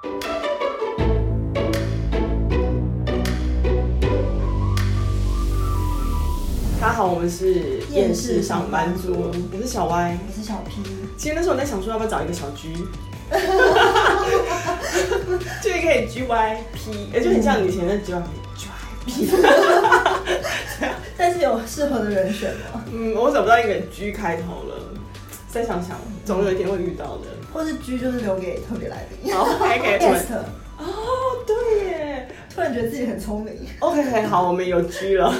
大家好，我们是厌世上班族，我是小歪，我是小 P。其实那时候我在想说，要不要找一个小 G，就可以 G Y P，也就很像以前的 G Y P。但是有适合的人选吗？嗯，我找不到一个 G 开头了，再想想，总有一天会遇到的。或是 G 就是留给特别来宾。好，OK，哦，对耶，突然觉得自己很聪明。OK，好，我们有 G 了。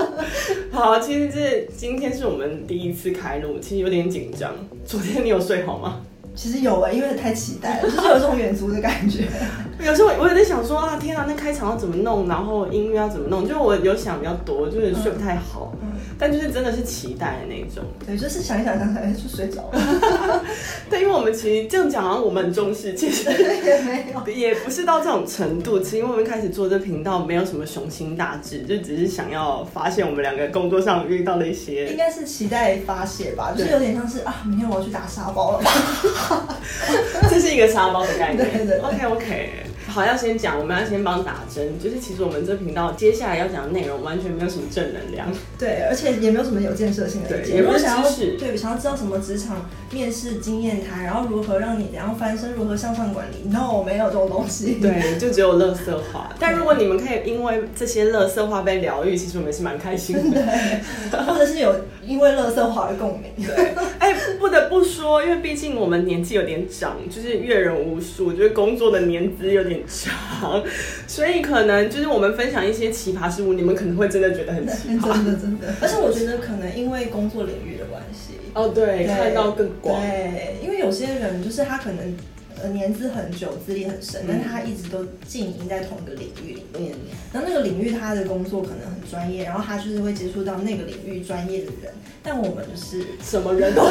好，其实这今天是我们第一次开录，其实有点紧张。昨天你有睡好吗？其实有哎、欸，因为太期待了，就是有这种远足的感觉。有时候我有在想说啊，天啊，那开场要怎么弄，然后音乐要怎么弄，就我有想比较多，就是睡不太好。嗯嗯、但就是真的是期待的那种。对，就是想一想想想就睡着了。对，因为我们其实这样讲啊，我们很重视，其实也没有，也不是到这种程度。其实因为我们开始做这频道，没有什么雄心大志，就只是想要发现我们两个工作上遇到的一些，应该是期待发泄吧，就是有点像是啊，明天我要去打沙包了吧。这是一个沙包的概念。对对對。OK OK。好，要先讲，我们要先帮打针，就是其实我们这频道接下来要讲的内容完全没有什么正能量。对，而且也没有什么有建设性的意见。也没有想要对，想要知道什么职场面试经验谈，然后如何让你然后翻身，如何向上管理。No，没有这种东西。对，就只有乐色话。但如果你们可以因为这些乐色话被疗愈，其实我们是蛮开心的。对，或者是有因为乐色话而共鸣。对。哎，不得不说，因为毕竟我们年纪有点长，就是阅人无数，就是工作的年资有点长，所以可能就是我们分享一些奇葩事物，你们可能会真的觉得很奇葩。真的真的。而且我觉得可能因为工作领域的关系。哦，对，看到更广。对，因为有些人就是他可能。呃，年资很久，资历很深，但他一直都经营在同一个领域里面。然后那个领域他的工作可能很专业，然后他就是会接触到那个领域专业的人。但我们就是什么人都，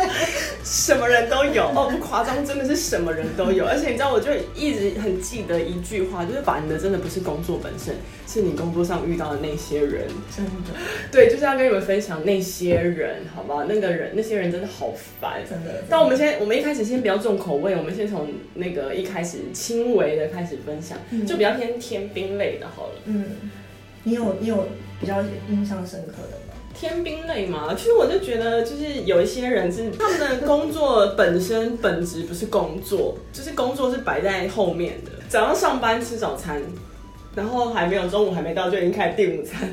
什么人都有哦，不夸张，真的是什么人都有。而且你知道，我就一直很记得一句话，就是烦的真的不是工作本身，是你工作上遇到的那些人。真的，对，就是要跟你们分享那些人，好不好？那个人，那些人真的好烦，真的。但我们先，我们一开始先不要重口味，我们。先从那个一开始轻微的开始分享，嗯、就比较偏天兵类的好了。嗯，你有你有比较印象深刻的吗？天兵类嘛，其实我就觉得，就是有一些人是他们的工作本身本质不是工作，就是工作是摆在后面的。早上上班吃早餐，然后还没有中午还没到就已经开始订午餐。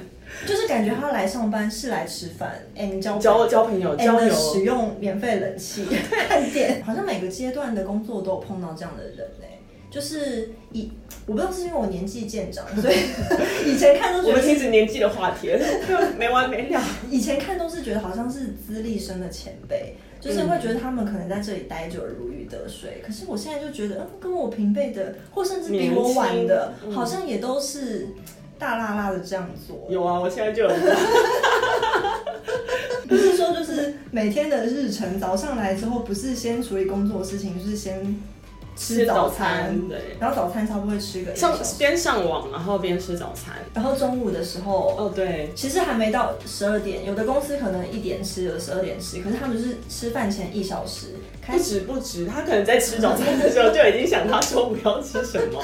就是感觉他来上班是来吃饭，哎，你交交交朋友，交友，使用免费冷气，看电，好像每个阶段的工作都有碰到这样的人呢。就是以我不知道是因为我年纪渐长，所以 以前看都觉得我们停止年纪的话题，没完没了。以前看都是觉得好像是资历深的前辈，就是会觉得他们可能在这里待久了如鱼得水。可是我现在就觉得，嗯，跟我平辈的，或甚至比我晚的，好像也都是。大辣辣的这样做，有啊，我现在就有。不是说就是每天的日程，早上来之后不是先处理工作的事情，就是先吃早餐，对，然后早餐差不多会吃个一上边上网，然后边吃早餐，然后中午的时候，哦对，其实还没到十二点，有的公司可能一点吃，有的十二点吃，可是他们就是吃饭前一小时，不止不止，他可能在吃早餐的时候就已经想他中午要吃什么。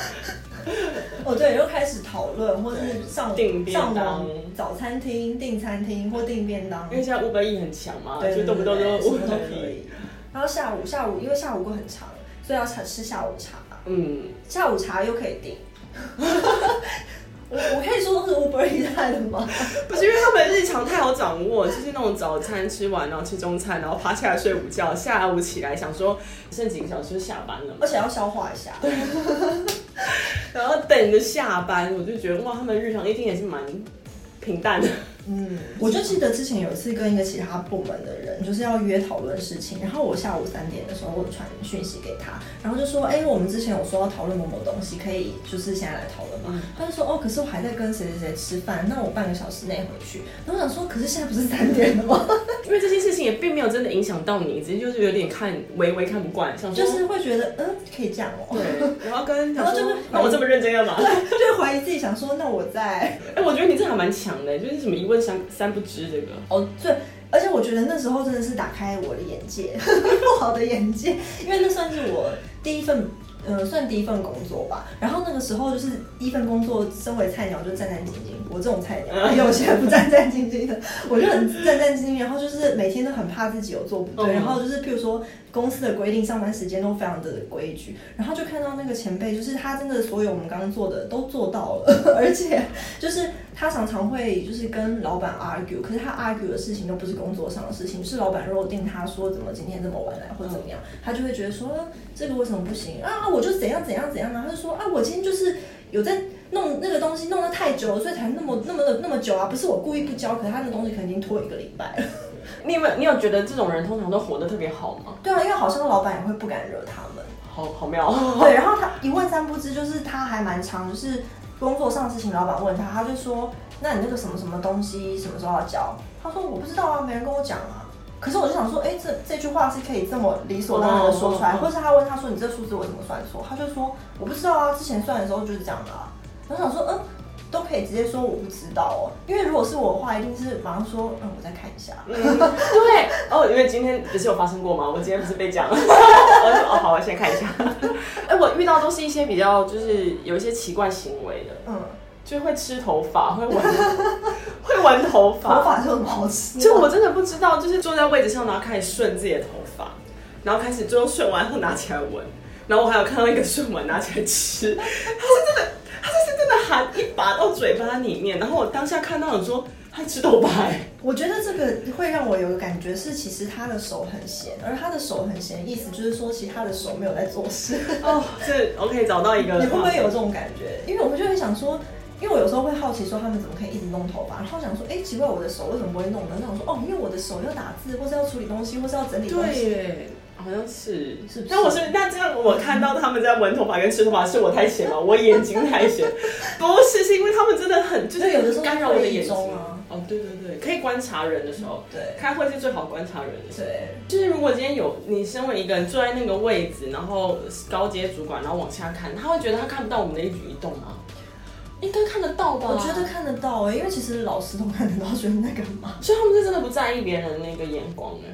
哦，对，又开始讨论，或是上订上网、早餐厅、订餐厅或订便当。因为现在 Uber Eats 很强嘛，对，就动不动就 Uber 都可以。然后下午下午，因为下午过很长，所以要吃吃下午茶。嗯，下午茶又可以订。我我可以说都是 Uber Eats 带的吗？不是，因为他们日常太好掌握，就是那种早餐吃完，然后吃中餐，然后爬起来睡午觉，下午起来想说剩几个小时就下班了，而且要消化一下。对 然后等着下班，我就觉得哇，他们日常一定也是蛮平淡的。嗯，我就记得之前有一次跟一个其他部门的人，就是要约讨论事情，然后我下午三点的时候我传讯息给他，然后就说，哎、欸，我们之前有说要讨论某某东西，可以就是现在来讨论吗？嗯、他就说，哦，可是我还在跟谁谁谁吃饭，那我半个小时内回去。然后我想说，可是现在不是三点了吗？因为这些事情也并没有真的影响到你，只是就是有点看微微看不惯，想说就是会觉得，嗯，可以这样哦、喔。对，然后跟然后就是那我这么认真干嘛？对，就怀疑自己，想说，那我在，哎、欸，我觉得你这还蛮强的，就是什么一问三三不知。这个哦，对，而且我觉得那时候真的是打开我的眼界，不好的眼界，因为那算是我第一份呃，算第一份工作吧。然后那个时候就是第一份工作，身为菜鸟就战战兢兢。我这种菜鸟，有些人不战战兢兢的，我就很战战兢兢。然后就是每天都很怕自己有做不对。然后就是譬如说公司的规定，上班时间都非常的规矩。然后就看到那个前辈，就是他真的所有我们刚刚做的都做到了，而且就是他常常会就是跟老板 argue，可是他 argue 的事情都不是工作上的事情，是老板若定他说怎么今天这么晚来或者怎么样，他就会觉得说这个为什么不行啊？我就怎样怎样怎样啊？他就说啊，我今天就是有在弄那个东西，弄得太久了，所以才那么那么的那么久啊！不是我故意不交，可是他那东西可能已经拖一个礼拜了。你有没有你有觉得这种人通常都活得特别好吗？对啊，因为好像老板也会不敢惹他们。好好妙。对，然后他一问三不知，就是他还蛮长，就是工作上的事情，老板问他，他就说，那你那个什么什么东西什么时候要交？他说我不知道啊，没人跟我讲啊。可是我就想说，哎，这这句话是可以这么理所当然的说出来，或是他问他说，你这数字我怎么算错？他就说我不知道啊，之前算的时候就是这样的啊。我想说，嗯，都可以直接说我不知道哦，因为如果是我的话，一定是马上说，嗯，我再看一下。嗯，对，哦，因为今天不是有发生过吗？我今天不是被讲了，我说哦，好，我先看一下。哎，我遇到都是一些比较就是有一些奇怪行为的，嗯。就会吃头发，会闻，会闻头发，头发就很好吃。就我真的不知道，就是坐在位置上，然后开始顺自己的头发，然后开始最后顺完后拿起来闻，然后我还有看到一个顺完拿起来吃，他是真的，一把到嘴巴里面，然后我当下看到了说他吃头发，我觉得这个会让我有个感觉是，其实他的手很闲，而他的手很闲，意思就是说，其实他的手没有在做事。哦，这 OK，找到一个，你会不会有这种感觉？因为我就会想说。因为我有时候会好奇说他们怎么可以一直弄头发，然后想说，哎，奇怪，我的手为什么不会弄呢？那我说，哦，因为我的手要打字，或是要处理东西，或是要整理东西。对，好像是。是不是？那我是那这样，我看到他们在闻头发跟吃头发，是我太闲了，我眼睛太闲。不是，是因为他们真的很，就是有的时候干扰我的眼睛啊。哦，对对对，可以观察人的时候，对，开会是最好观察人的时候。对，就是如果今天有你身为一个人坐在那个位置，然后高阶主管，然后往下看，他会觉得他看不到我们的一举一动吗？应该看得到吧？我觉得看得到哎、欸，因为其实老师都看得到，觉得那个嘛，所以他们是真的不在意别人那个眼光哎。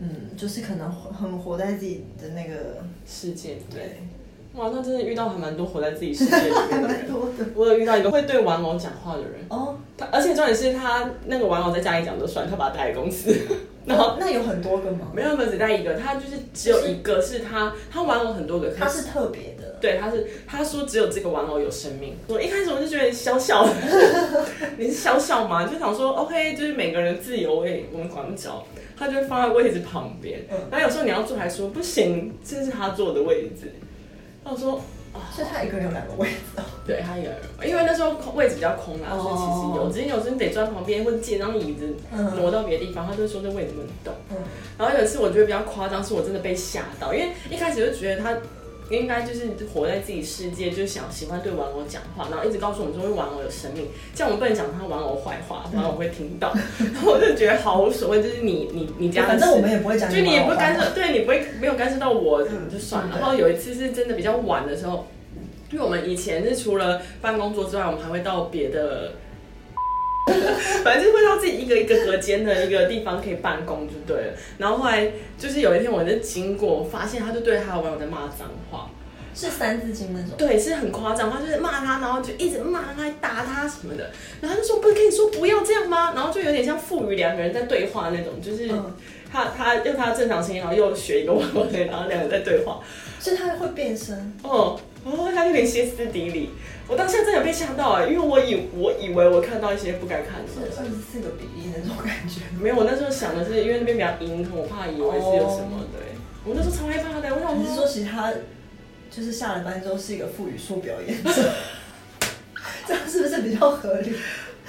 嗯，就是可能很活在自己的那个世界。对，哇，那真的遇到还蛮多活在自己世界里面的人。我有遇到一个会对玩偶讲话的人哦，他而且重点是他那个玩偶在家里讲就算，他把他带来公司。然后、哦、那有很多个吗？没有，没有，只带一个。他就是只有一个，是他，他玩偶很多个，他是特别的。对，他是他说只有这个玩偶有生命。我一开始我就觉得小小的，你是小小嘛，就想说 OK，就是每个人自由位，我们管不着。他就会放在位置旁边，嗯、然后有时候你要坐还说不行，这是他坐的位置。他说。是他一个人有两个位置哦？对，他一个人，因为那时候位置比较空啦，所以其实有，只是有时候你得坐旁边或者借张椅子挪到别的地方，他就会说这位置不能动。嗯，然后有一次我觉得比较夸张，是我真的被吓到，因为一开始就觉得他应该就是活在自己世界，就想喜欢对玩偶讲话，然后一直告诉我们说，玩偶有生命，这样我们不能讲他玩偶坏话，玩偶会听到。然后我就觉得好无所谓，就是你你你家，反正我们也不会讲，就你也不会干涉，对你不会没有干涉到我，就算了。然后有一次是真的比较晚的时候。因为我们以前是除了办公桌之外，我们还会到别的，反正就是会到自己一个一个隔间的一个地方可以办公就对了。然后后来就是有一天我就经过，发现他就对他的网友在骂脏话，是三字经那种，对，是很夸张，他就是骂他，然后就一直骂他，打他什么的。然后他就说：“不是跟你说不要这样吗？”然后就有点像父女两个人在对话那种，就是他他用他的正常声音，然后又学一个网友，然后两个人在对话，所以他会变身哦。哦，他有点歇斯底里，我当下真的被吓到哎，因为我以我以为我看到一些不该看的，是二十四个比例那种感觉。没有，我那时候想的是，因为那边比较阴，我怕以为是有什么。对，我那时候超害怕的。我想你是说，其实他就是下了班之后是一个副语说表演者，这样是不是比较合理？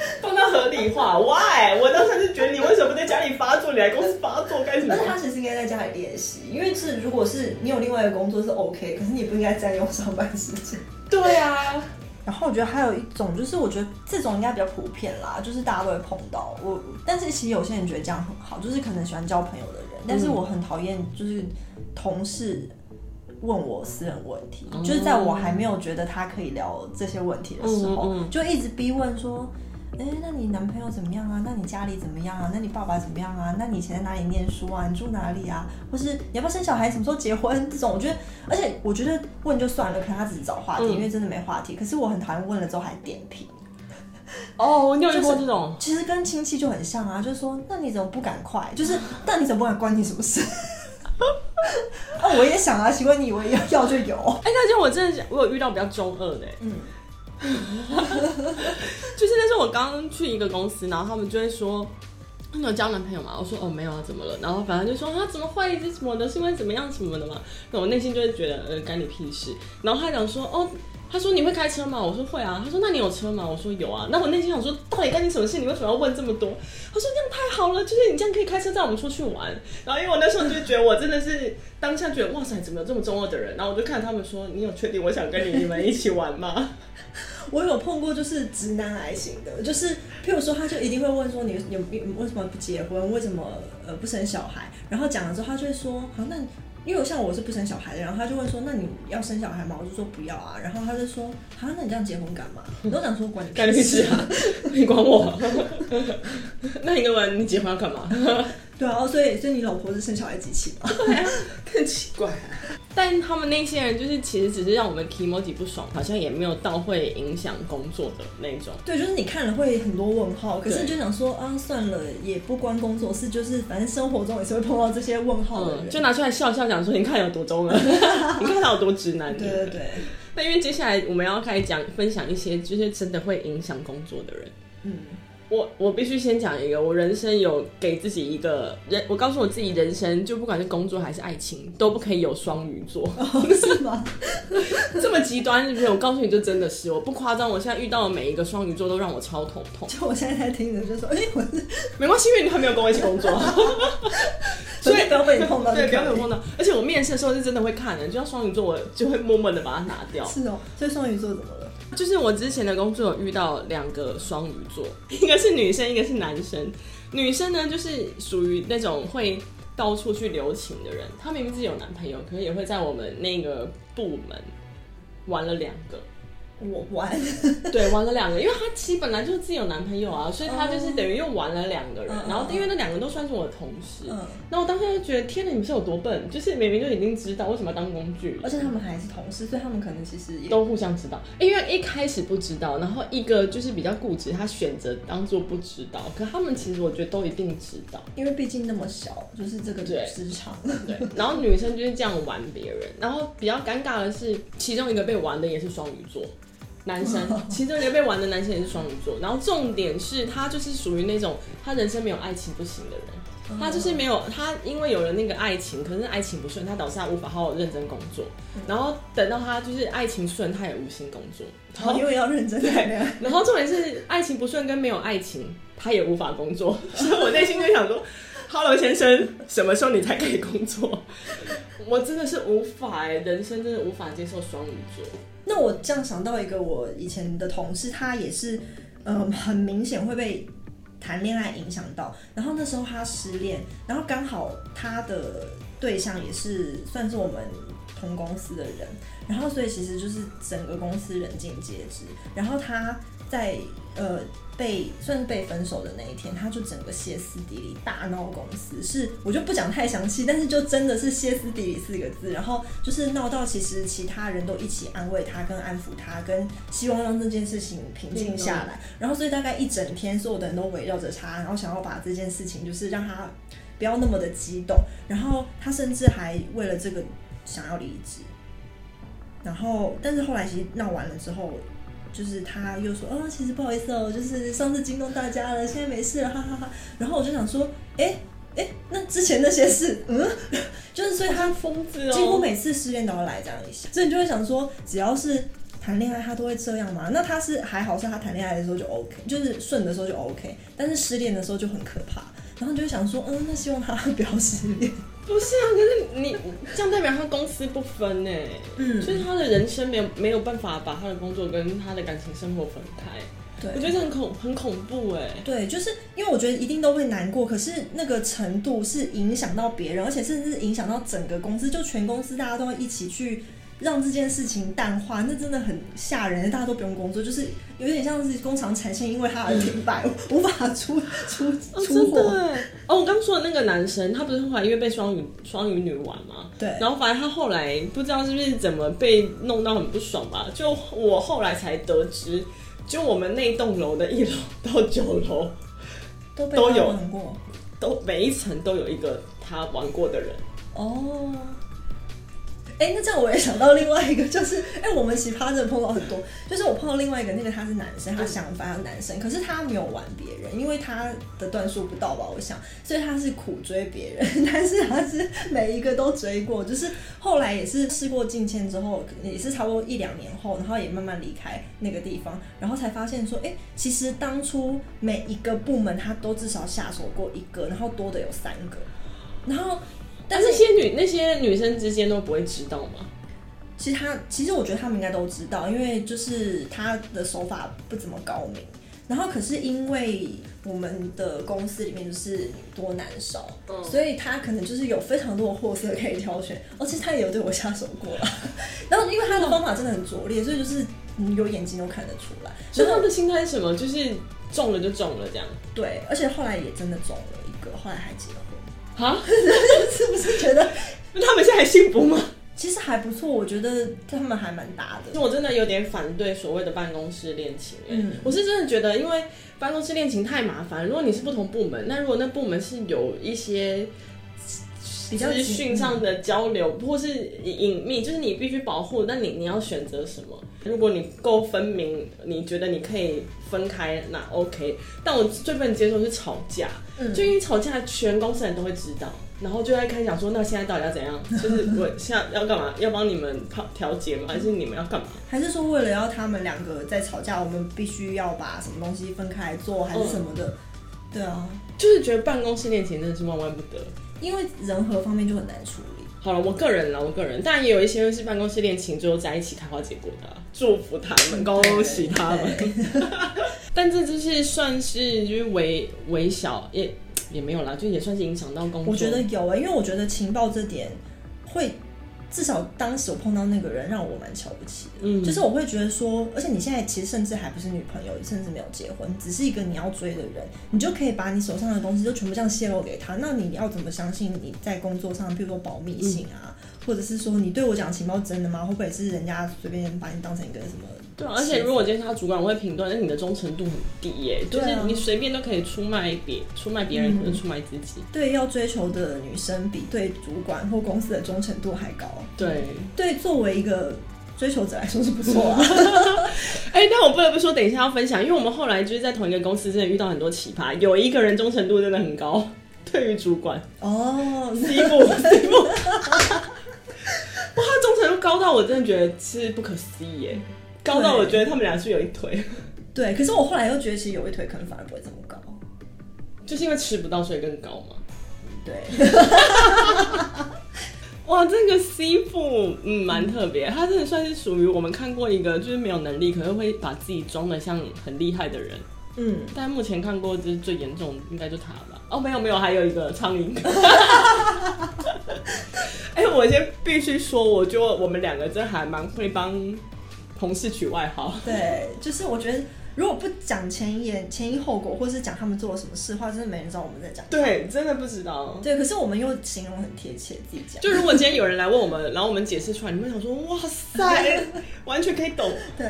帮他合理化，Why？我当时就觉得你为什么在家里发作，你来公司发作干什么？但是他其实应该在家里练习，因为是如果是你有另外一个工作是 OK，可是你不应该占用上班时间。对啊，然后我觉得还有一种就是，我觉得这种应该比较普遍啦，就是大家都会碰到我。但是其实有些人觉得这样很好，就是可能喜欢交朋友的人。但是我很讨厌就是同事问我私人问题，嗯、就是在我还没有觉得他可以聊这些问题的时候，嗯嗯、就一直逼问说。哎、欸，那你男朋友怎么样啊？那你家里怎么样啊？那你爸爸怎么样啊？那你以前在哪里念书啊？你住哪里啊？或是你要不要生小孩？什么时候结婚？这种我觉得，而且我觉得问就算了，可能他只是找话题，嗯、因为真的没话题。可是我很讨厌问了之后还点评。哦，你有遇过这种，其实跟亲戚就很像啊，就是说，那你怎么不赶快？就是，那你怎么不敢关你什么事？啊，我也想啊，请问你以为要要就有？哎、欸，那就我真的，我有遇到比较中二的，嗯。就是那时候我刚去一个公司，然后他们就会说：“你有交男朋友吗？”我说：“哦，没有啊，怎么了？”然后反正就说：“他怎么会？这什么的？是因为怎么样什么的嘛？”那我内心就会觉得：“呃，干你屁事。”然后他讲说：“哦，他说你会开车吗？”我说：“会啊。”他说：“那你有车吗？”我说：“有啊。”那我内心想说：“到底干你什么事？你为什么要问这么多？”他说：“这样太好了，就是你这样可以开车带我们出去玩。”然后因为我那时候就觉得我真的是当下觉得哇塞，怎么有这么中二的人？然后我就看他们说：“你有确定我想跟你你们一起玩吗？” 我有碰过，就是直男癌型的，就是譬如说，他就一定会问说你，你有为什么不结婚？为什么呃不生小孩？然后讲了之后，他就会说，好，那因为像我是不生小孩的，然后他就问说，那你要生小孩吗？我就说不要啊。然后他就说，好，那你这样结婚干嘛？我都想说管你干屁事啊，你管我？那你干嘛？你结婚要干嘛？对啊，所以所以你老婆是生小孩机器吗？对啊，更奇怪啊。但他们那些人就是其实只是让我们 kimoji 不爽，好像也没有到会影响工作的那种。对，就是你看了会很多问号，可是就想说啊，算了，也不关工作事，就是反正生活中也是会碰到这些问号的人，嗯，就拿出来笑笑，讲说你看有多中了，你看他有多直男。对对对。那因为接下来我们要开始讲分享一些就是真的会影响工作的人，嗯。我我必须先讲一个，我人生有给自己一个人，我告诉我自己，人生就不管是工作还是爱情，都不可以有双鱼座，哦、是吗？这么极端是不是？我告诉你就真的是，我不夸张，我现在遇到的每一个双鱼座都让我超头痛。就我现在在听着就说，哎、欸，我是没关系，因为你还没有跟我一起工作，所以不要被你碰到，对，不要被我碰到。而且我面试的时候是真的会看的，就像双鱼座，我就会默默的把它拿掉。是哦，所以双鱼座怎么了？就是我之前的工作有遇到两个双鱼座，一个是女生，一个是男生。女生呢，就是属于那种会到处去留情的人。她明明自己有男朋友，可是也会在我们那个部门玩了两个。我玩，对，玩了两个，因为他其实本来就是自己有男朋友啊，所以他就是等于又玩了两个人。然后因为那两个都算是我的同事，嗯，那我当时就觉得，天哪，你们是有多笨？就是明明就已经知道为什么要当工具，而且他们还是同事，所以他们可能其实也都互相知道。因为一开始不知道，然后一个就是比较固执，他选择当做不知道。可他们其实我觉得都一定知道，因为毕竟那么小，就是这个职场。对，然后女生就是这样玩别人，然后比较尴尬的是，其中一个被玩的也是双鱼座。男生，其中一个被玩的男生也是双鱼座，然后重点是他就是属于那种他人生没有爱情不行的人，他就是没有他因为有了那个爱情，可是爱情不顺，他导致他无法好好认真工作，然后等到他就是爱情顺，他也无心工作，然后因为要认真对，然后重点是爱情不顺跟没有爱情，他也无法工作，所以我内心就想说，Hello 先生，什么时候你才可以工作？我真的是无法哎，人生真的无法接受双鱼座。那我这样想到一个我以前的同事，他也是，嗯，很明显会被谈恋爱影响到。然后那时候他失恋，然后刚好他的对象也是算是我们同公司的人，然后所以其实就是整个公司人尽皆知。然后他在呃。被算是被分手的那一天，他就整个歇斯底里大闹公司，是我就不讲太详细，但是就真的是歇斯底里四个字，然后就是闹到其实其他人都一起安慰他跟安抚他，跟希望让这件事情平静下来，然后所以大概一整天所有的人都围绕着他，然后想要把这件事情就是让他不要那么的激动，然后他甚至还为了这个想要离职，然后但是后来其实闹完了之后。就是他又说，哦，其实不好意思哦，就是上次惊动大家了，现在没事了，哈哈哈。然后我就想说，哎、欸、哎、欸，那之前那些事，嗯，就是所以他疯子哦，几乎每次失恋都要来这样一下，所以你就会想说，只要是谈恋爱，他都会这样吗？那他是还好，是他谈恋爱的时候就 OK，就是顺的时候就 OK，但是失恋的时候就很可怕。然后你就想说，嗯，那希望他不要失恋。不是啊，可是你这样代表他公私不分呢，嗯，所以他的人生没有没有办法把他的工作跟他的感情生活分开，对，我觉得这很恐很恐怖哎，对，就是因为我觉得一定都会难过，可是那个程度是影响到别人，而且甚至是影响到整个公司，就全公司大家都会一起去让这件事情淡化，那真的很吓人。大家都不用工作，就是有点像是工厂产线因为它而停摆，嗯、无法出 出出货。哦，哦，我刚说的那个男生，他不是后来因为被双鱼双鱼女玩吗？对。然后反正他后来不知道是不是怎么被弄到很不爽吧？就我后来才得知，就我们那栋楼的一楼到九楼 都被都有都每一层都有一个他玩过的人。哦。哎、那这样我也想到另外一个，就是哎、我们奇葩真的碰到很多，就是我碰到另外一个，那个他是男生，他想法是男生，可是他没有玩别人，因为他的段数不到吧，我想，所以他是苦追别人，但是他是每一个都追过，就是后来也是事过境迁之后，也是差不多一两年后，然后也慢慢离开那个地方，然后才发现说，哎、其实当初每一个部门他都至少下手过一个，然后多的有三个，然后。但是那些女那些女生之间都不会知道吗？其实他其实我觉得他们应该都知道，因为就是他的手法不怎么高明。然后可是因为我们的公司里面就是女多男少，嗯，所以他可能就是有非常多的货色可以挑选。哦，其实他也有对我下手过了。然后因为他的方法真的很拙劣，所以就是你有眼睛都看得出来。所以他的心态是什么？就是中了就中了这样。对，而且后来也真的中了一个，后来还结了婚。啊，是不是觉得 他们现在还幸福吗？其实还不错，我觉得他们还蛮搭的。我真的有点反对所谓的办公室恋情，嗯，我是真的觉得，因为办公室恋情太麻烦。如果你是不同部门，那如果那部门是有一些比较资讯上的交流，或是隐秘，就是你必须保护，那你你要选择什么？如果你够分明，你觉得你可以分开，那 OK。但我最不能接受是吵架，嗯，就因为吵架，全公司人都会知道，然后就在开始想说，那现在到底要怎样？就是我现在要干嘛？要帮你们调调节吗？还是你们要干嘛？还是说为了要他们两个在吵架，我们必须要把什么东西分开来做，还是什么的？嗯、对啊，就是觉得办公室恋情真的是万万不得，因为人和方面就很难处理。好了，我个人啦，我个人，当然也有一些是办公室恋情，最后在一起开花结果的，祝福他们，恭喜他们。但这就是算是就是微微小，也也没有啦，就也算是影响到工作。我觉得有啊、欸，因为我觉得情报这点会。至少当时我碰到那个人，让我蛮瞧不起的。嗯，就是我会觉得说，而且你现在其实甚至还不是女朋友，甚至没有结婚，只是一个你要追的人，你就可以把你手上的东西就全部这样泄露给他。那你要怎么相信你在工作上，譬如说保密性啊，嗯、或者是说你对我讲情报真的吗？会不会是人家随便把你当成一个什么？对，而且如果今天他主管我会评断，那你的忠诚度很低耶，就是你随便都可以出卖别出卖别人，或者出卖自己。对，要追求的女生比对主管或公司的忠诚度还高。对，对，作为一个追求者来说是不错啊。哎、欸，但我不得不说，等一下要分享，因为我们后来就是在同一个公司，真的遇到很多奇葩。有一个人忠诚度真的很高，对于主管哦，C 部 C 部，哇，他忠诚度高到我真的觉得是不可思议耶。高到我觉得他们俩是有一腿，对。可是我后来又觉得，其实有一腿可能反而不会这么高，就是因为吃不到，所以更高嘛。对。哇，这个 C 副嗯蛮特别，他真的算是属于我们看过一个就是没有能力，可能会把自己装的像很厉害的人。嗯。但目前看过就是最严重应该就他吧。哦，没有没有，还有一个苍蝇。哎、欸，我先必须说，我觉得我们两个真的还蛮会帮。同事取外号，对，就是我觉得如果不讲前言、前因后果，或是讲他们做了什么事的话，真的没人知道我们在讲。对，真的不知道。对，可是我们又形容很贴切，自己讲。就如果今天有人来问我们，然后我们解释出来，你们想说，哇塞，完全可以懂。对，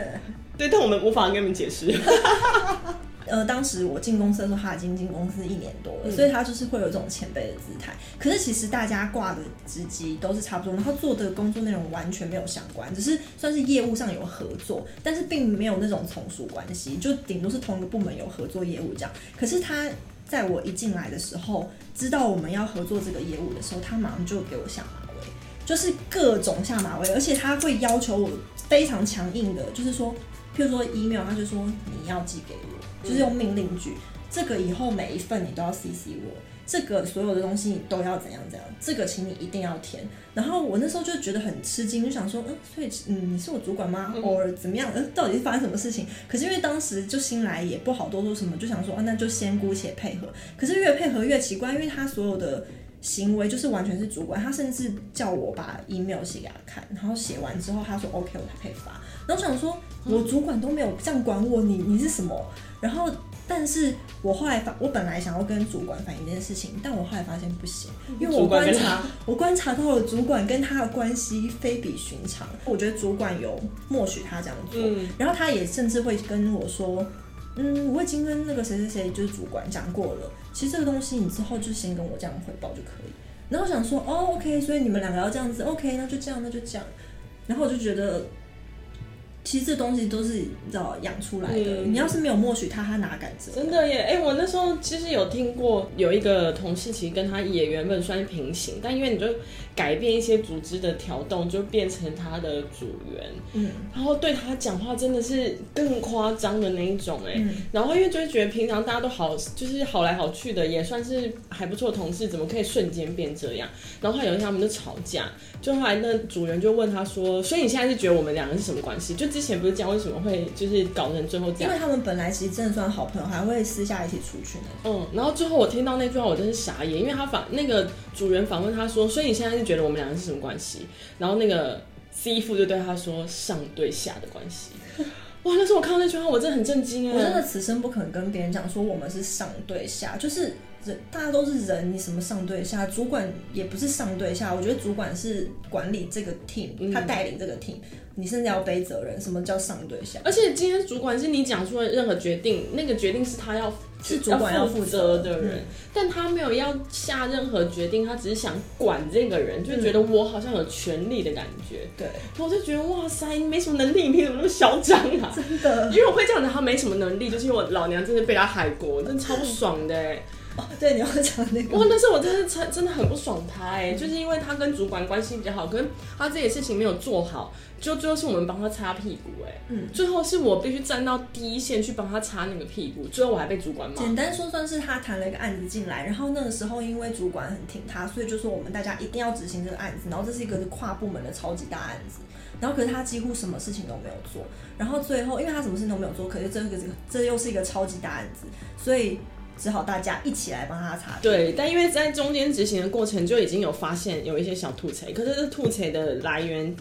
对，但我们无法跟你们解释。呃，当时我进公司的时候，他已经进公司一年多了，嗯，所以他就是会有这种前辈的姿态。可是其实大家挂的职级都是差不多，然后做的工作内容完全没有相关，只是算是业务上有合作，但是并没有那种从属关系，就顶多是同一个部门有合作业务这样。可是他在我一进来的时候，知道我们要合作这个业务的时候，他马上就给我下马威，就是各种下马威，而且他会要求我非常强硬的，就是说，譬如说 email，他就说你要寄给我。就是用命令句，这个以后每一份你都要 CC 我，这个所有的东西你都要怎样怎样，这个请你一定要填。然后我那时候就觉得很吃惊，就想说，嗯，所以嗯，你是我主管吗？或者怎么样？嗯，到底是发生什么事情？可是因为当时就新来，也不好多说什么，就想说，啊，那就先姑且配合。可是越配合越奇怪，因为他所有的行为就是完全是主管，他甚至叫我把 email 写给他看，然后写完之后他说 OK，我才可以发。然后我想说，我主管都没有这样管我，你你是什么？然后，但是我后来发，我本来想要跟主管反映这件事情，但我后来发现不行，因为我观察，我观察到了主管跟他的关系非比寻常。我觉得主管有默许他这样做，嗯、然后他也甚至会跟我说。嗯，我已经跟那个谁谁谁就是主管讲过了。其实这个东西你之后就先跟我这样汇报就可以。然后想说，哦，OK，所以你们两个要这样子，OK，那就这样，那就这样。然后我就觉得。其实这东西都是你知道养出来的，嗯、你要是没有默许他，他哪敢这样？真的耶！哎、欸，我那时候其实有听过有一个同事，其实跟他也原本算是平行，但因为你就改变一些组织的调动，就变成他的组员，嗯，然后对他讲话真的是更夸张的那一种，哎，嗯、然后因为就是觉得平常大家都好，就是好来好去的，也算是还不错的同事，怎么可以瞬间变这样？然后后来有一天他们就吵架，就后来那组员就问他说：“所以你现在是觉得我们两个是什么关系？”就之前不是讲为什么会就是搞成最后这样？因为他们本来其实真的算好朋友，还会私下一起出去呢。嗯，然后最后我听到那句话，我真是傻眼，因为他访那个主人访问他说，所以你现在是觉得我们两个是什么关系？然后那个 C 副就对他说上对下的关系。哇，那时候我看到那句话，我真的很震惊啊！我真的此生不可能跟别人讲说我们是上对下，就是。人大家都是人，你什么上对下？主管也不是上对下，我觉得主管是管理这个 team，他带领这个 team，你甚至要背责任。什么叫上对下？而且今天主管是你讲出了任何决定，那个决定是他要是主管要负责的人，嗯、但他没有要下任何决定，他只是想管这个人，就觉得我好像有权利的感觉。对，我就觉得哇塞，你没什么能力，你怎么那么嚣张啊？真的，因为我会这样子，他没什么能力，就是因为我老娘真的被他害过，真的超不爽的。哦，对，你要讲那个。哇，但是我真的真真的很不爽他哎，就是因为他跟主管关系比较好，可是他这些事情没有做好，就最后是我们帮他擦屁股哎，嗯，最后是我必须站到第一线去帮他擦那个屁股，最后我还被主管骂。简单说，算是他谈了一个案子进来，然后那个时候因为主管很挺他，所以就说我们大家一定要执行这个案子，然后这是一个跨部门的超级大案子，然后可是他几乎什么事情都没有做，然后最后因为他什么事情都没有做，可是这个这个这又是一个超级大案子，所以。只好大家一起来帮他查。对，但因为在中间执行的过程就已经有发现有一些小兔贼，可是这吐槽的来源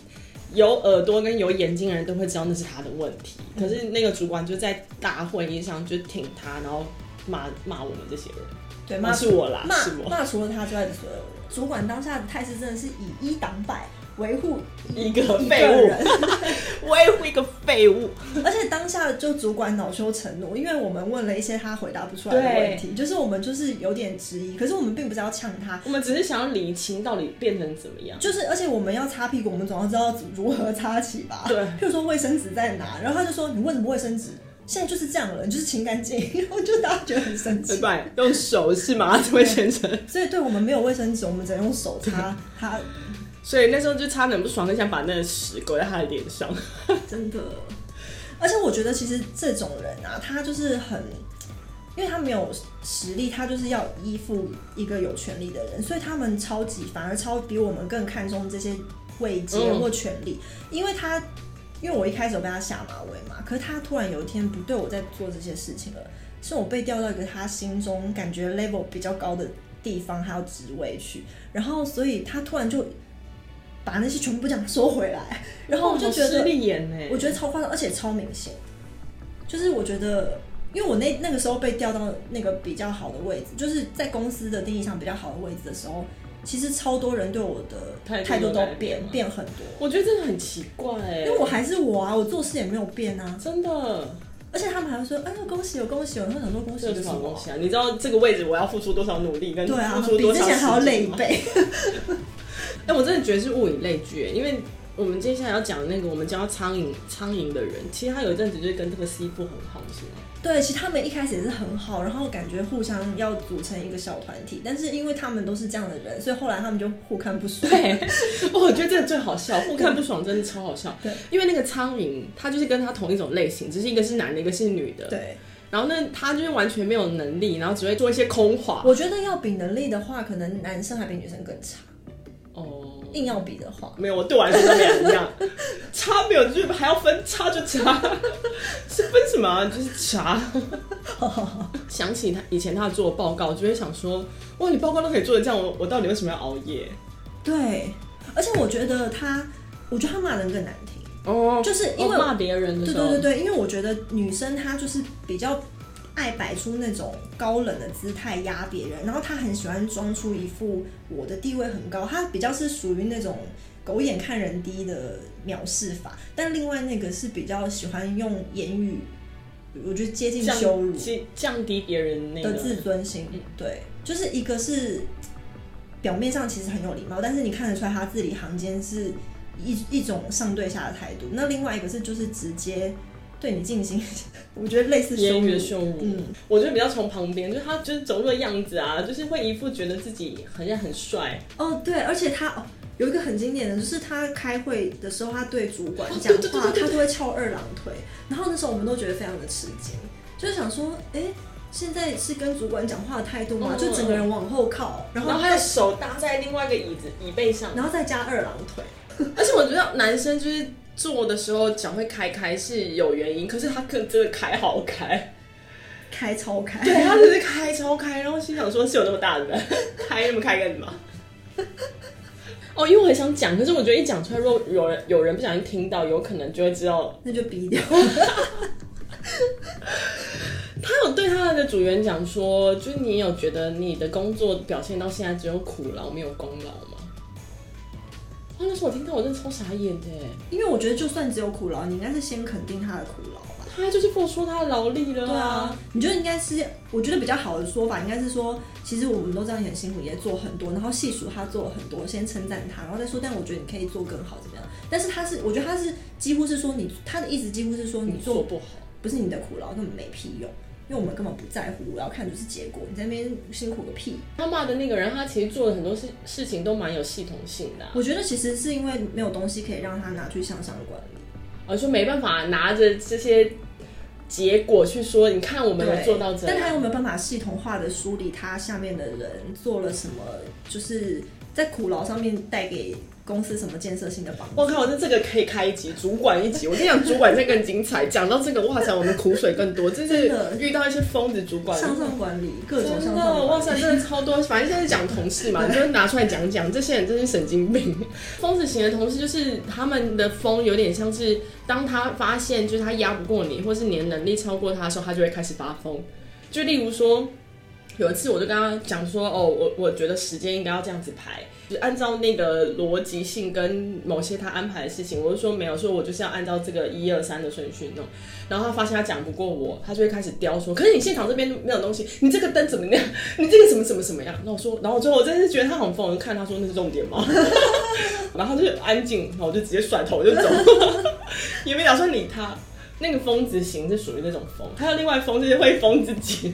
有耳朵跟有眼睛的人都会知道那是他的问题。可是那个主管就在大会议上就挺他，然后骂骂我们这些人。对，骂是我啦，骂是我。骂除了他之外的所有人。主管当下的态势真的是以一挡百。维护一个废物，维护一个废物。而且当下就主管恼羞成怒，因为我们问了一些他回答不出来的问题，就是我们就是有点质疑。可是我们并不是要呛他，我们只是想要理清到底变成怎么样。就是，而且我们要擦屁股，我们总要知道如何擦起吧？对。譬如说卫生纸在哪，然后他就说：“你为什么卫生纸现在就是这样了？你就是清干净。”然后就大家觉得很生气。对，用手是吗？这么虔诚。所以，对我们没有卫生纸，我们只能用手擦他。所以那时候就差点不爽，很想把那个屎勾在他的脸上。真的，而且我觉得其实这种人啊，他就是很，因为他没有实力，他就是要依附一个有权力的人，所以他们超级反而超比我们更看重这些位阶或权力。嗯、因为他，因为我一开始有被他下马威嘛，可是他突然有一天不对我在做这些事情了，是我被调到一个他心中感觉 level 比较高的地方，还有职位去，然后所以他突然就。把那些全部讲收回来，然后我就觉得，我觉得超夸张，而且超明显。就是我觉得，因为我那那个时候被调到那个比较好的位置，就是在公司的定义上比较好的位置的时候，其实超多人对我的态度都变变很多。我觉得真的很奇怪，因为我还是我啊，我做事也没有变啊，真的。而且他们还会说：“哎呦，恭喜我，恭喜我！”然后很多恭喜什么！你知道这个位置我要付出多少努力，跟付出多少，比之前还要累一倍。哎，我真的觉得是物以类聚，因为我们接下来要讲那个我们叫苍蝇苍蝇的人，其实他有一阵子就是跟这个 C 部很好，是吗？对，其实他们一开始也是很好，然后感觉互相要组成一个小团体，但是因为他们都是这样的人，所以后来他们就互看不爽。对，我觉得这个最好笑，互看不爽真的超好笑。对，因为那个苍蝇他就是跟他同一种类型，只是一个是男的，一个是女的。对。然后呢，他就是完全没有能力，然后只会做一些空话。我觉得要比能力的话，可能男生还比女生更差。哦，硬要比的话，没有，我对我来说都没有一样，差没有，就是还要分差就差，是分什么啊？就是差，想起他以前他做的报告，就会想说，哇，你报告都可以做的这样，我我到底为什么要熬夜？对，而且我觉得他，我觉得他骂人更难听。哦，就是因为骂别人的时候，对对对对，因为我觉得女生她就是比较爱摆出那种高冷的姿态压别人，然后他很喜欢装出一副我的地位很高，他比较是属于那种狗眼看人低的藐视法，但另外那个是比较喜欢用言语，我觉得接近羞辱，降，降低别人的自尊心，对，就是一个是。表面上其实很有礼貌，但是你看得出来他字里行间是一一种上对下的态度。那另外一个是就是直接对你进行，我觉得类似羞辱。羞辱。嗯，我觉得比较从旁边，就是他就是走路的样子啊，就是会一副觉得自己好像很帅。哦，对，而且他哦有一个很经典的，就是他开会的时候，他对主管讲话，他都会翘二郎腿。然后那时候我们都觉得非常的吃惊，就是想说，哎。现在是跟主管讲话的态度吗？就整个人往后靠，然后他的手搭在另外一个椅子椅背上，然后再加二郎腿。而且我觉得男生就是坐的时候脚会开开是有原因，可是他可真的开好开，开超开。对，他只是开超开，然后心想说是有那么大的人开那么开干嘛？哦，因为我很想讲，可是我觉得一讲出来，如果有人有人不小心听到，有可能就会知道，那就逼掉。他有对他的组员讲说，就是你有觉得你的工作表现到现在只有苦劳没有功劳吗？哇，那时候我听到我真的超傻眼的，因为我觉得就算只有苦劳，你应该是先肯定他的苦劳吧？他就是付出他的劳力了。对啊，你觉得应该是？我觉得比较好的说法应该是说，其实我们都知道你很辛苦，也做很多，然后细数他做了很多，先称赞他，然后再说，但我觉得你可以做更好，怎么样？但是他是，我觉得他是几乎是说你，他的意思几乎是说你做，你做不好，不是你的苦劳根本没屁用。因为我们根本不在乎，我要看的是结果。你在那边辛苦个屁！他骂的那个人，他其实做了很多事事情都蛮有系统性的啊。我觉得其实是因为没有东西可以让他拿去向上管理，而说没办法拿着这些结果去说，你看我们有做到这，但他又没有办法系统化的梳理他下面的人做了什么，就是在苦劳上面带给。公司什么建设性的帮助？我靠，那这个可以开一集，主管一集。我跟你讲，主管这更精彩。讲到这个，哇塞，我们苦水更多。真是遇到一些疯子主管，向上管理，各种向上管理。哇塞，真的超多。反正现在讲同事嘛，你就拿出来讲讲。这些人真是神经病。疯子型的同事，就是他们的疯有点像是，当他发现就是他压不过你，或是你的能力超过他的时候，他就会开始发疯。就例如说，有一次我就跟他讲说，哦，我我觉得时间应该要这样子排。就按照那个逻辑性跟某些他安排的事情，我就说没有，说我就是要按照这个一二三的顺序弄。然后他发现他讲不过我，他就会开始刁说：“可是你现场这边没有东西，你这个灯怎么样？你这个什么什么什么样？”那我说，然后最后我真的是觉得他很疯，我就看他说那是重点吗？然后他就安静，然后我就直接甩头就走，也没打算理他。那个疯子型是属于那种疯，还有另外疯就是会疯自己，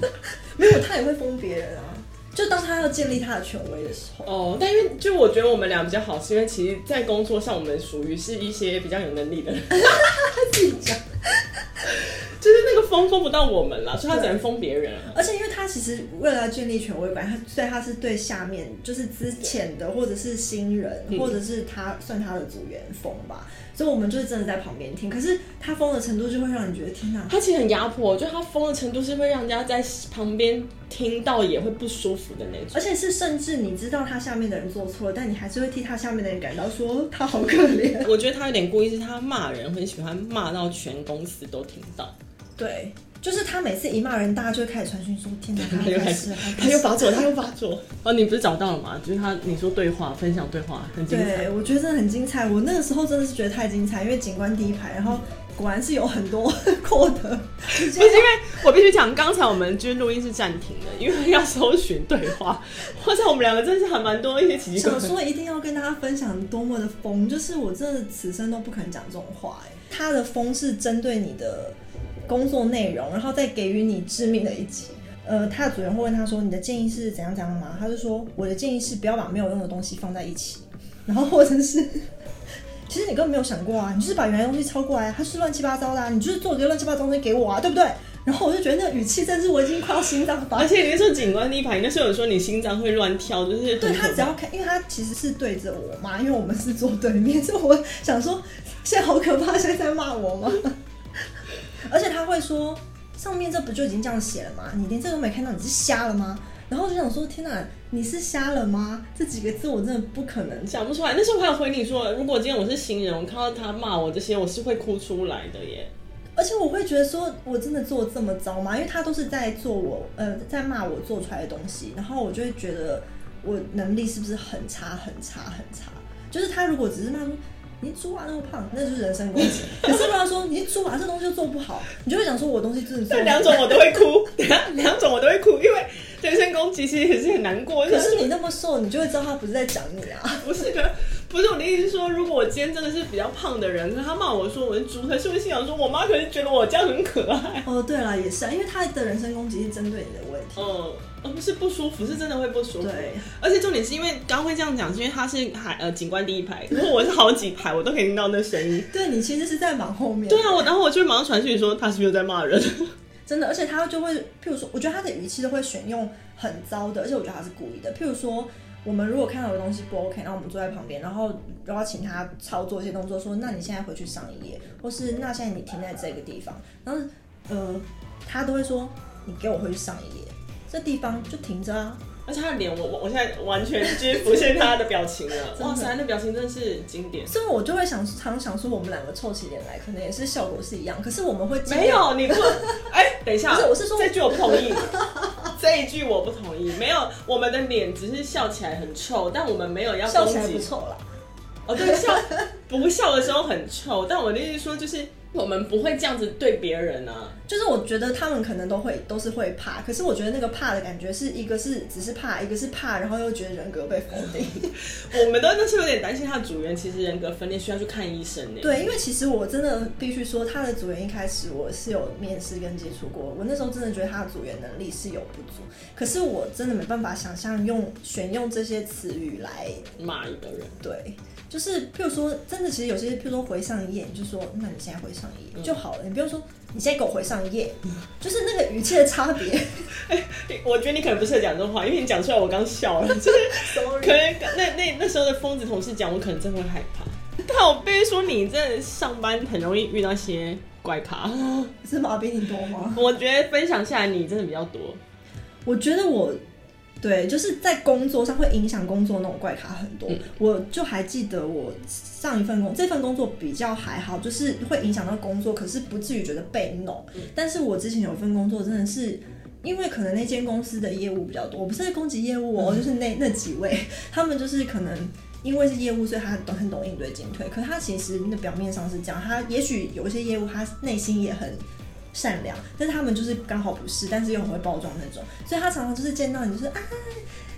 没有他也会封别人啊。就当他要建立他的权威的时候，哦，但因为就我觉得我们俩比较好，是因为其实，在工作上我们属于是一些比较有能力的人，自己讲，就是那个封封不到我们了，所以他只能封别人。而且因为他其实为了要建立权威感，他所以他是对下面就是之前的或者是新人，或者是他算他的组员封吧。所以我们就是真的在旁边听，可是他疯的程度就会让你觉得天哪，他其实很压迫，就他疯的程度是会让人家在旁边听到也会不舒服的那种，而且是甚至你知道他下面的人做错了，但你还是会替他下面的人感到说他好可怜。我觉得他有点故意，是他骂人很喜欢骂到全公司都听到。对。就是他每次一骂人，大家就会开始传讯说：“天哪，他又开始，他又发作，他又发作。”哦，你不是找到了吗？就是他，你说对话，分享对话，很精彩。对，我觉得真的很精彩。我那个时候真的是觉得太精彩，因为警官第一排，然后果然是有很多 获得。不是因为我必须讲，刚才我们就是录音是暂停的，因为要搜寻对话。或者我们两个真的是还蛮多一些奇奇怪怪。想说一定要跟大家分享多么的疯，就是我真的此生都不可能讲这种话。哎，他的疯是针对你的。工作内容，然后再给予你致命的一击。呃，他的主人会问他说：“你的建议是怎样怎样吗？”他就说：“我的建议是不要把没有用的东西放在一起。”然后或者是，其实你根本没有想过啊，你就是把原来东西抄过来，它是乱七八糟的啊，你就是做一个乱七八糟的东西给我啊，对不对？然后我就觉得那语气甚至我已经快要心脏发。而且你说警官第一排，应该是有人说你心脏会乱跳，就是对他只要看，因为他其实是对着我嘛，因为我们是坐对面，所以我想说现在好可怕，现在在骂我吗？而且他会说，上面这不就已经这样写了吗？你连这个都没看到，你是瞎了吗？然后我就想说，天哪，你是瞎了吗？这几个字我真的不可能讲不出来。那时候我还有回你说，如果今天我是新人，我看到他骂我这些，我是会哭出来的耶。而且我会觉得说，我真的做这么糟吗？因为他都是在做我，呃，在骂我做出来的东西，然后我就会觉得我能力是不是很差很差很差？就是他如果只是骂说。你猪啊那么胖，那就是人身攻击。可是如果说你猪啊这东西就做不好，你就会想说我东西真的。这两种我都会哭，两 两种我都会哭，因为人身攻击其实也是很难过。可是你那么瘦，你就会知道他不是在讲你啊。不是的，不是我的意思是说，如果我今天真的是比较胖的人，他骂我说我是猪，可是我心想说，我妈可能觉得我这样很可爱。哦，对了，也是啊，因为他的人身攻击是针对你的问题。嗯。而不是不舒服，是真的会不舒服。对，而且重点是因为刚刚会这样讲，是因为他是海呃警官第一排，如果我是好几排，我都可以听到那声音。对，你其实是在忙后面。对啊，我然后我就会马上传讯说他是不是在骂人？真的，而且他就会，譬如说，我觉得他的语气都会选用很糟的，而且我觉得他是故意的。譬如说，我们如果看到有东西不 OK，然后我们坐在旁边，然后然后请他操作一些动作，说那你现在回去上一页，或是那现在你停在这个地方，然后呃，他都会说你给我回去上一页。这地方就停着啊，而且他的脸，我我我现在完全就是浮现他的表情了。哇塞，那表情真的是经典。所以，我就会想常想说，我们两个凑起脸来，可能也是效果是一样。可是我们会没有你不 哎、欸，等一下，不是，我是说这句我不同意，这一句我不同意。没有，我们的脸只是笑起来很臭，但我们没有要笑起来不臭了。哦，对，笑 不笑的时候很臭，但我的意思说就是。我们不会这样子对别人啊，就是我觉得他们可能都会都是会怕，可是我觉得那个怕的感觉是一个是只是怕，一个是怕，然后又觉得人格被否定。我们都那是有点担心他的组员其实人格分裂，需要去看医生呢。对，因为其实我真的必须说，他的组员一开始我是有面试跟接触过，我那时候真的觉得他的组员能力是有不足，可是我真的没办法想象用选用这些词语来骂一个人。对。就是，譬如说，真的，其实有些，譬如说回上一页，你就说，那你现在回上一页就好了。你不用说，你现在给我回上一页，就是那个语气的差别。哎，我觉得你可能不适合讲这种话，因为你讲出来我刚笑了，就是可能那那那时候的疯子同事讲，我可能真的会害怕。但我必须说，你在上班很容易遇到些怪咖，是吗？比你多吗？我觉得分享下来，你真的比较多。我觉得我。对，就是在工作上会影响工作那种怪咖很多。嗯、我就还记得我上一份工，这份工作比较还好，就是会影响到工作，可是不至于觉得被弄。嗯、但是我之前有一份工作，真的是因为可能那间公司的业务比较多，我不是在攻击业务哦，嗯、就是那那几位，他们就是可能因为是业务，所以他很懂很懂应对进退。可他其实那表面上是这样，他也许有一些业务，他内心也很。善良，但是他们就是刚好不是，但是又很会包装那种，所以他常常就是见到你就是啊，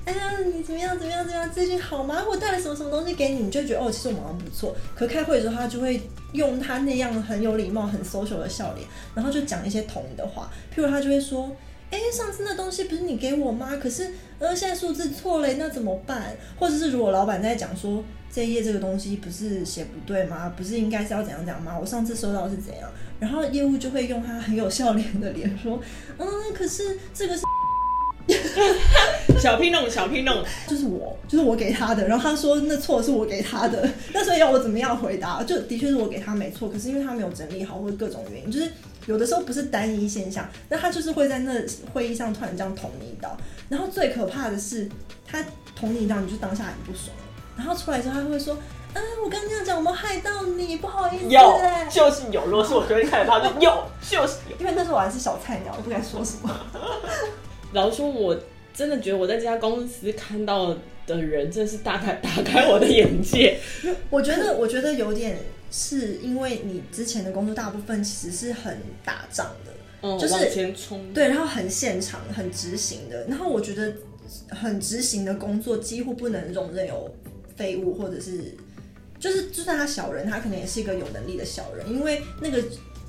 哎呀，你怎么样怎么样怎么样，最近好吗？我带了什么什么东西给你，你就觉得哦，其实我们好像不错。可开会的时候，他就会用他那样很有礼貌、很 social 的笑脸，然后就讲一些同的话，譬如他就会说，哎，上次那东西不是你给我吗？可是呃，现在数字错了，那怎么办？或者是如果老板在讲说。这一页这个东西不是写不对吗？不是应该是要怎样讲吗？我上次收到是怎样？然后业务就会用他很有笑脸的脸说：“嗯，可是这个是 小屁弄，小屁弄，就是我，就是我给他的。”然后他说：“那错是我给他的。”那所以要我怎么样回答？就的确是我给他没错，可是因为他没有整理好，或者各种原因，就是有的时候不是单一现象，那他就是会在那会议上突然这样捅你一刀。然后最可怕的是，他捅你一刀，你就当下很不爽。然后出来之后，他会说：“啊，我刚刚这样讲，我没害到你，不好意思。”有，就是有。如果是我，就会看着他说：“有，就是有。”因为那时候我还是小菜鸟，我不敢说什么。老实说，我真的觉得我在这家公司看到的人，真的是大开打开我的眼界。我觉得，我觉得有点是因为你之前的工作大部分其实是很打仗的，嗯、就是往前冲，对，然后很现场、很执行的。然后我觉得很执行的工作几乎不能容忍有。废物，或者是，就是就算他小人，他可能也是一个有能力的小人，因为那个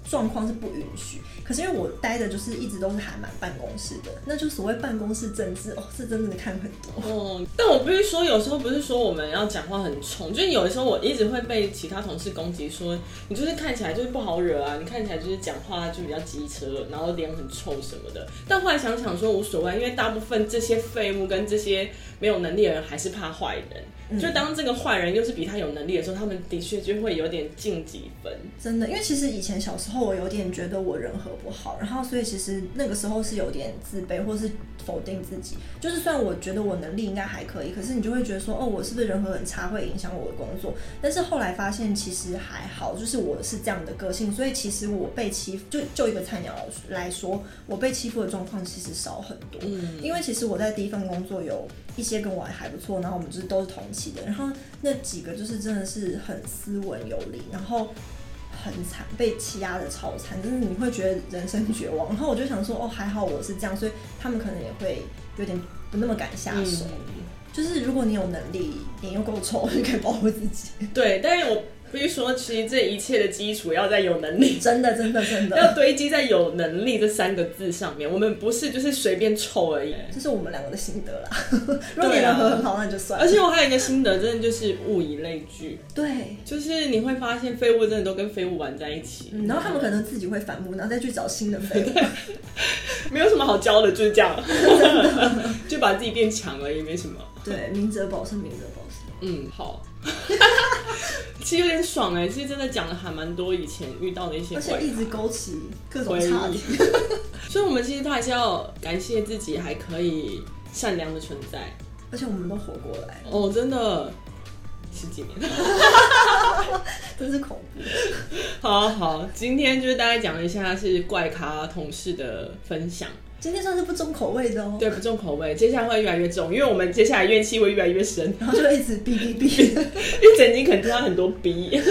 状况是不允许。可是因为我待的就是一直都是还蛮办公室的，那就所谓办公室政治哦，是真的看很多。哦，但我必须说，有时候不是说我们要讲话很冲，就是有的时候我一直会被其他同事攻击说，你就是看起来就是不好惹啊，你看起来就是讲话就比较机车，然后脸很臭什么的。但后来想想说无所谓，因为大部分这些废物跟这些没有能力的人还是怕坏人。就当这个坏人又是比他有能力的时候，他们的确就会有点近几分。真的，因为其实以前小时候我有点觉得我人和不好，然后所以其实那个时候是有点自卑或是否定自己。就是虽然我觉得我能力应该还可以，可是你就会觉得说，哦，我是不是人和很差，会影响我的工作？但是后来发现其实还好，就是我是这样的个性，所以其实我被欺负，就就一个菜鸟来说，我被欺负的状况其实少很多。嗯，因为其实我在第一份工作有一些跟我还还不错，然后我们就是都是同期的，然后那几个就是真的是很斯文有礼，然后很惨，被欺压的超惨，就是你会觉得人生绝望。然后我就想说，哦，还好我是这样，所以他们可能也会有点不那么敢下手。嗯，就是如果你有能力，脸又够丑，就可以保护自己。对，但是我。比如说，其实这一切的基础要在有能力，真的，真的，真的要堆积在有能力这三个字上面。我们不是就是随便凑而已，这是我们两个的心得啦。如果你能和很好，那就算了。而且我还有一个心得，真的就是物以类聚。对，就是你会发现废物真的都跟废物玩在一起，嗯，然后他们可能自己会反目，然后再去找新的废物。没有什么好教的，就是这样，就把自己变强而已，没什么。对，明哲保身，明哲保身。嗯，好。其实有点爽哎，其实真的讲了还蛮多以前遇到的一些，而且一直勾起各种差异。所以，我们其实都还是要感谢自己还可以善良的存在，而且我们都活过来哦，真的十几年，真是恐怖。好好，今天就是大概讲了一下是怪咖同事的分享。今天算是不重口味的哦，对，不重口味，接下来会越来越重，因为我们接下来怨气会越来越深，然后就一直哔哔哔，一整集可能听到很多哔，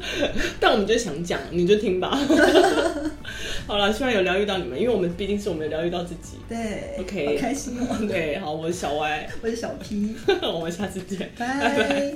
但我们就想讲，你就听吧。好了，希望有疗愈到你们，因为我们毕竟是我们有疗愈到自己。对，OK，好开心哦。对，好，我是小歪，我是小 P，我们下次见，拜拜。